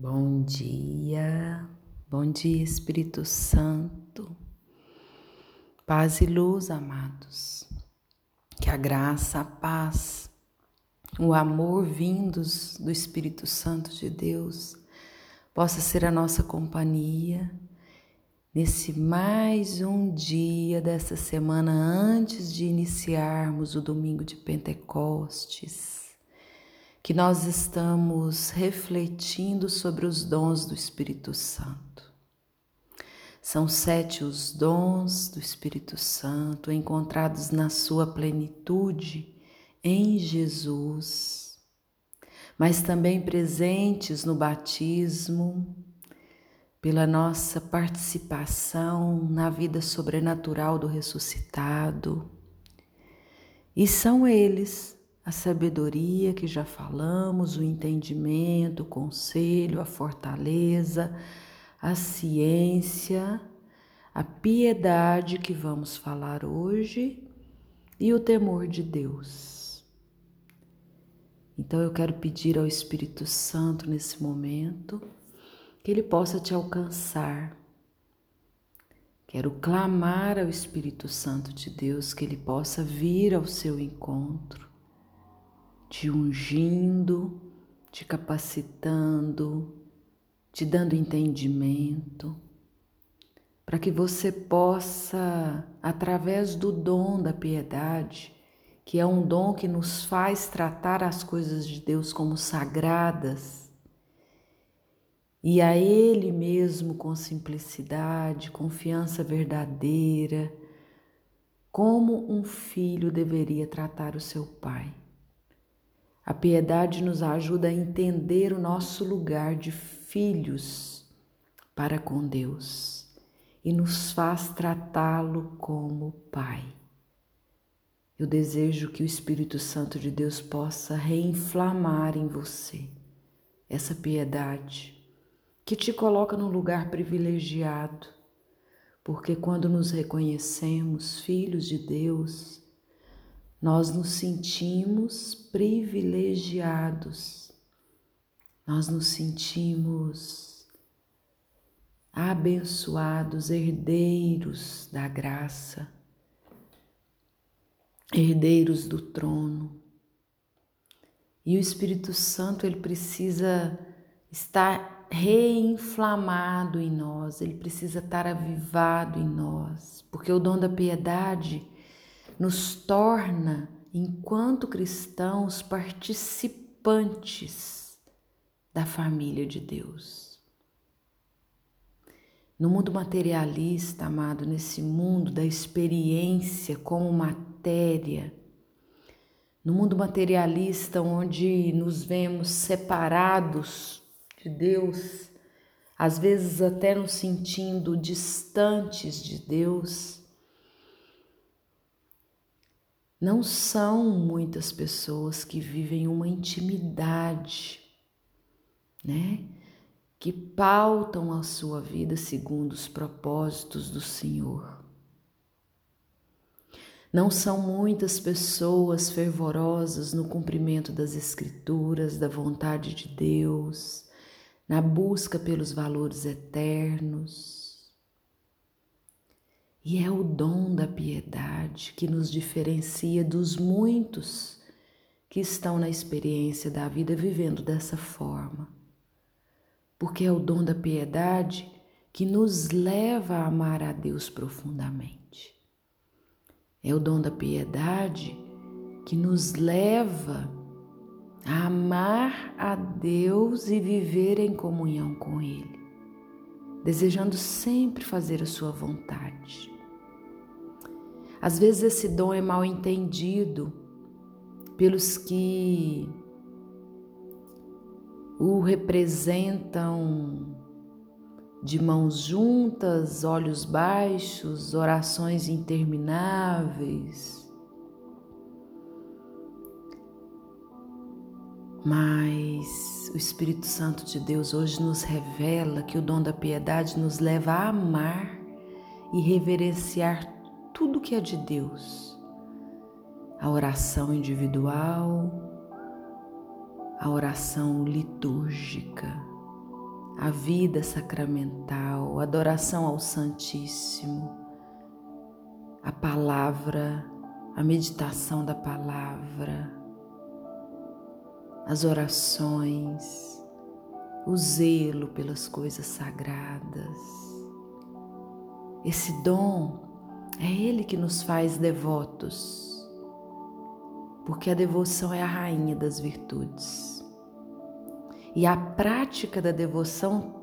Bom dia, bom dia Espírito Santo, paz e luz, amados, que a graça, a paz, o amor vindos do Espírito Santo de Deus possa ser a nossa companhia nesse mais um dia dessa semana antes de iniciarmos o domingo de Pentecostes que nós estamos refletindo sobre os dons do Espírito Santo. São sete os dons do Espírito Santo encontrados na sua plenitude em Jesus, mas também presentes no batismo, pela nossa participação na vida sobrenatural do ressuscitado. E são eles a sabedoria que já falamos, o entendimento, o conselho, a fortaleza, a ciência, a piedade que vamos falar hoje e o temor de Deus. Então eu quero pedir ao Espírito Santo nesse momento que ele possa te alcançar. Quero clamar ao Espírito Santo de Deus que ele possa vir ao seu encontro te ungindo, te capacitando, te dando entendimento, para que você possa, através do dom da piedade, que é um dom que nos faz tratar as coisas de Deus como sagradas, e a Ele mesmo com simplicidade, confiança verdadeira, como um filho deveria tratar o seu pai. A piedade nos ajuda a entender o nosso lugar de filhos para com Deus e nos faz tratá-lo como Pai. Eu desejo que o Espírito Santo de Deus possa reinflamar em você essa piedade que te coloca num lugar privilegiado, porque quando nos reconhecemos filhos de Deus, nós nos sentimos privilegiados, nós nos sentimos abençoados, herdeiros da graça, herdeiros do trono. E o Espírito Santo, ele precisa estar reinflamado em nós, ele precisa estar avivado em nós, porque o dom da piedade nos torna, enquanto cristãos, participantes da família de Deus. No mundo materialista, amado, nesse mundo da experiência como matéria, no mundo materialista onde nos vemos separados de Deus, às vezes até nos sentindo distantes de Deus, não são muitas pessoas que vivem uma intimidade, né? Que pautam a sua vida segundo os propósitos do Senhor. Não são muitas pessoas fervorosas no cumprimento das Escrituras, da vontade de Deus, na busca pelos valores eternos e é o dom da piedade que nos diferencia dos muitos que estão na experiência da vida vivendo dessa forma. Porque é o dom da piedade que nos leva a amar a Deus profundamente. É o dom da piedade que nos leva a amar a Deus e viver em comunhão com Ele, desejando sempre fazer a Sua vontade. Às vezes esse dom é mal entendido pelos que o representam de mãos juntas, olhos baixos, orações intermináveis. Mas o Espírito Santo de Deus hoje nos revela que o dom da piedade nos leva a amar e reverenciar tudo que é de Deus. A oração individual, a oração litúrgica, a vida sacramental, a adoração ao Santíssimo, a palavra, a meditação da palavra, as orações, o zelo pelas coisas sagradas. Esse dom é Ele que nos faz devotos, porque a devoção é a rainha das virtudes. E a prática da devoção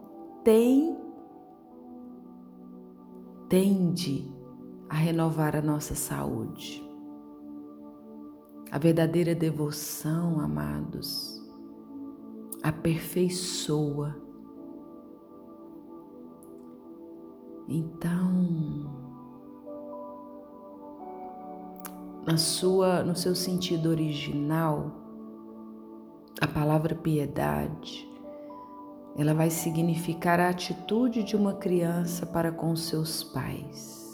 tem, tende a renovar a nossa saúde. A verdadeira devoção, amados, aperfeiçoa. Então, na sua, no seu sentido original, a palavra piedade, ela vai significar a atitude de uma criança para com seus pais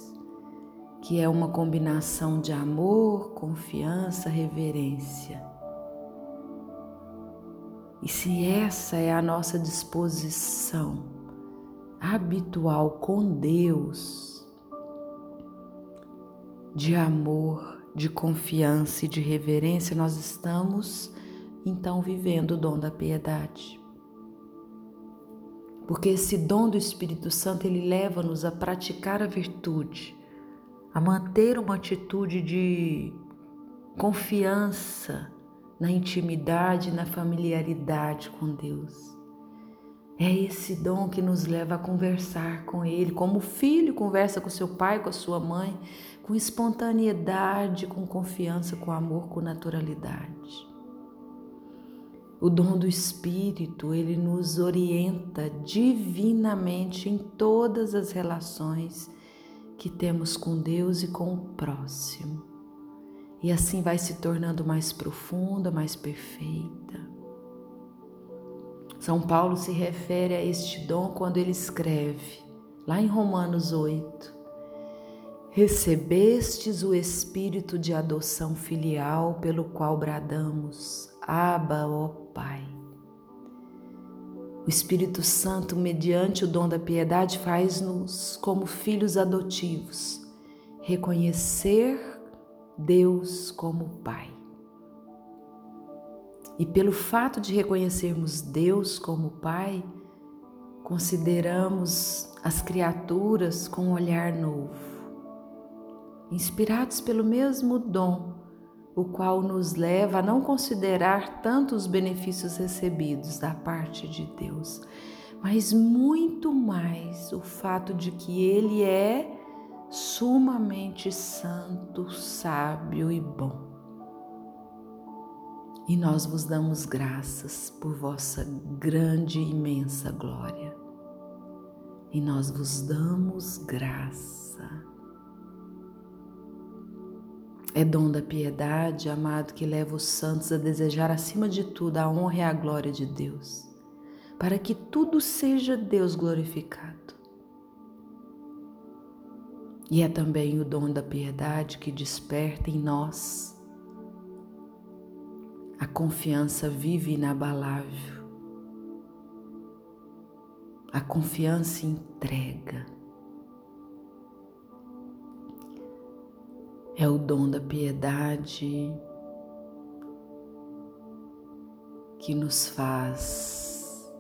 que é uma combinação de amor, confiança, reverência. E se essa é a nossa disposição habitual com Deus, de amor, de confiança e de reverência, nós estamos então vivendo o dom da piedade. Porque esse dom do Espírito Santo, ele leva-nos a praticar a virtude a manter uma atitude de confiança na intimidade, na familiaridade com Deus. É esse dom que nos leva a conversar com Ele, como o filho conversa com seu pai, com a sua mãe, com espontaneidade, com confiança, com amor, com naturalidade. O dom do Espírito, ele nos orienta divinamente em todas as relações que temos com Deus e com o próximo. E assim vai se tornando mais profunda, mais perfeita. São Paulo se refere a este dom quando ele escreve, lá em Romanos 8: Recebestes o espírito de adoção filial, pelo qual bradamos: Abba, ó Pai. O Espírito Santo, mediante o dom da piedade, faz-nos como filhos adotivos, reconhecer Deus como Pai. E pelo fato de reconhecermos Deus como Pai, consideramos as criaturas com um olhar novo, inspirados pelo mesmo dom o qual nos leva a não considerar tanto os benefícios recebidos da parte de Deus, mas muito mais o fato de que Ele é sumamente santo, sábio e bom. E nós vos damos graças por vossa grande e imensa glória. E nós vos damos graça é dom da piedade, amado, que leva os santos a desejar acima de tudo a honra e a glória de Deus, para que tudo seja Deus glorificado. E é também o dom da piedade que desperta em nós a confiança viva e inabalável, a confiança entrega é o dom da piedade que nos faz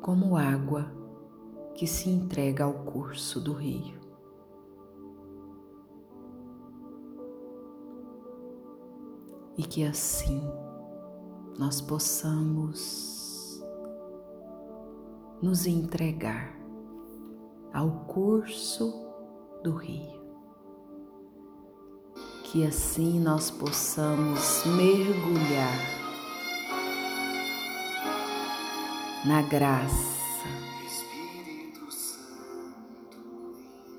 como água que se entrega ao curso do rio. E que assim nós possamos nos entregar ao curso do rio que assim nós possamos mergulhar na graça,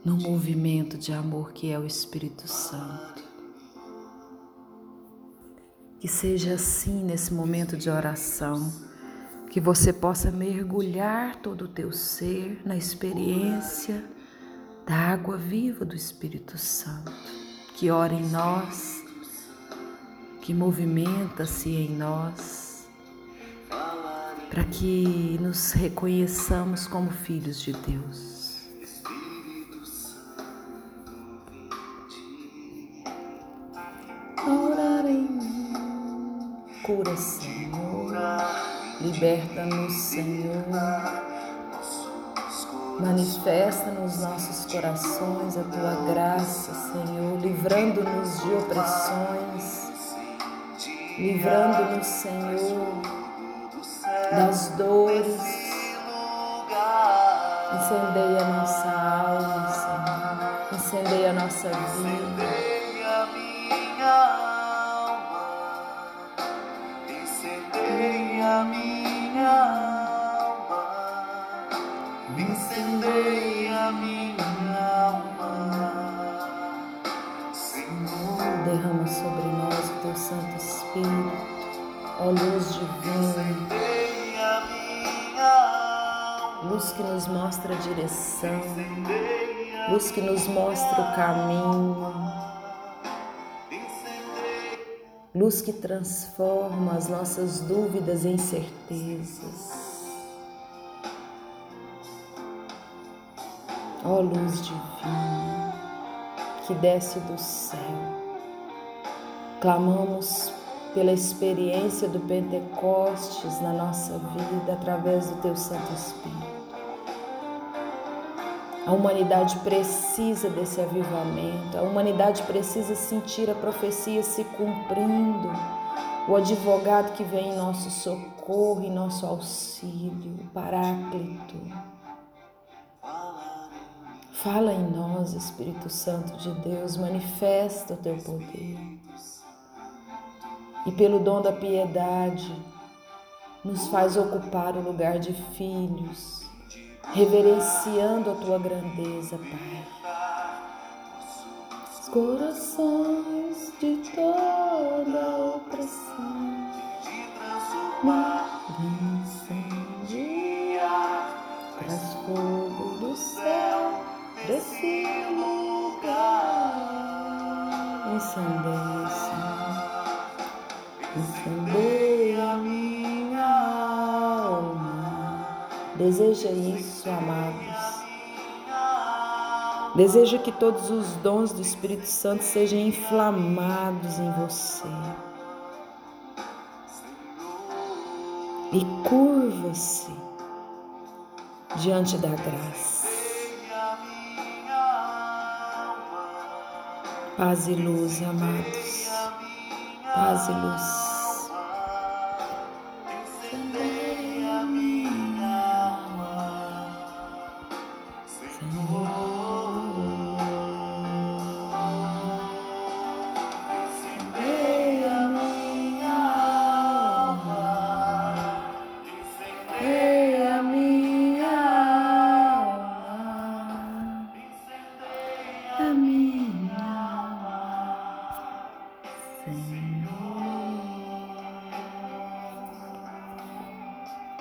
no movimento de amor que é o Espírito Santo. Que seja assim nesse momento de oração, que você possa mergulhar todo o teu ser na experiência da água viva do Espírito Santo que ora em nós, que movimenta-se em nós, para que nos reconheçamos como filhos de Deus. Cura, Senhor, liberta-nos, Senhor. Manifesta nos nossos corações a tua graça, Senhor, livrando-nos de opressões, livrando-nos, Senhor, das dores. Incendeia a nossa alma, Senhor. Incendeia a nossa vida. Incendeia minha alma, incendeia minha alma, Senhor. Derrama sobre nós o teu Santo Espírito, ó luz divina, luz que nos mostra a direção, luz que nos mostra o caminho, luz que transforma as nossas dúvidas em certezas. Ó luz divina que desce do céu, clamamos pela experiência do Pentecostes na nossa vida através do Teu Santo Espírito. A humanidade precisa desse avivamento, a humanidade precisa sentir a profecia se cumprindo, o advogado que vem em nosso socorro, em nosso auxílio, o Paráclito. Fala em nós, Espírito Santo de Deus, manifesta o teu poder. E pelo dom da piedade, nos faz ocupar o lugar de filhos, reverenciando a tua grandeza, Pai. Os corações de toda opressão, incendiar, traz fogo do céu desse lugar. Incendeia, Senhor. Incendeia a minha alma. Deseja amados. Deseja que todos os dons do Espírito Santo sejam inflamados em você. E curva-se diante da graça. Paz e luz, amados. Paz e luz.